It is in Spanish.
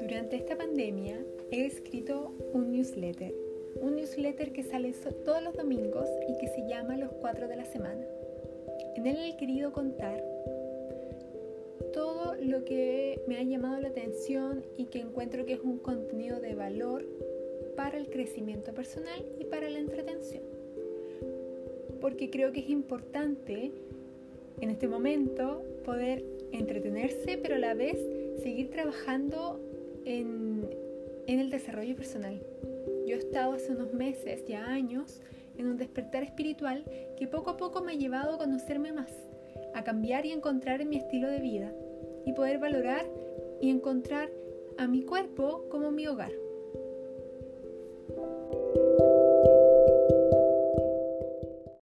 Durante esta pandemia he escrito un newsletter, un newsletter que sale todos los domingos y que se llama Los Cuatro de la Semana. En él he querido contar todo lo que me ha llamado la atención y que encuentro que es un contenido de valor para el crecimiento personal y para la entretención. Porque creo que es importante en este momento poder entretenerse, pero a la vez seguir trabajando en, en el desarrollo personal. Yo he estado hace unos meses, ya años, en un despertar espiritual que poco a poco me ha llevado a conocerme más, a cambiar y encontrar en mi estilo de vida y poder valorar y encontrar a mi cuerpo como mi hogar.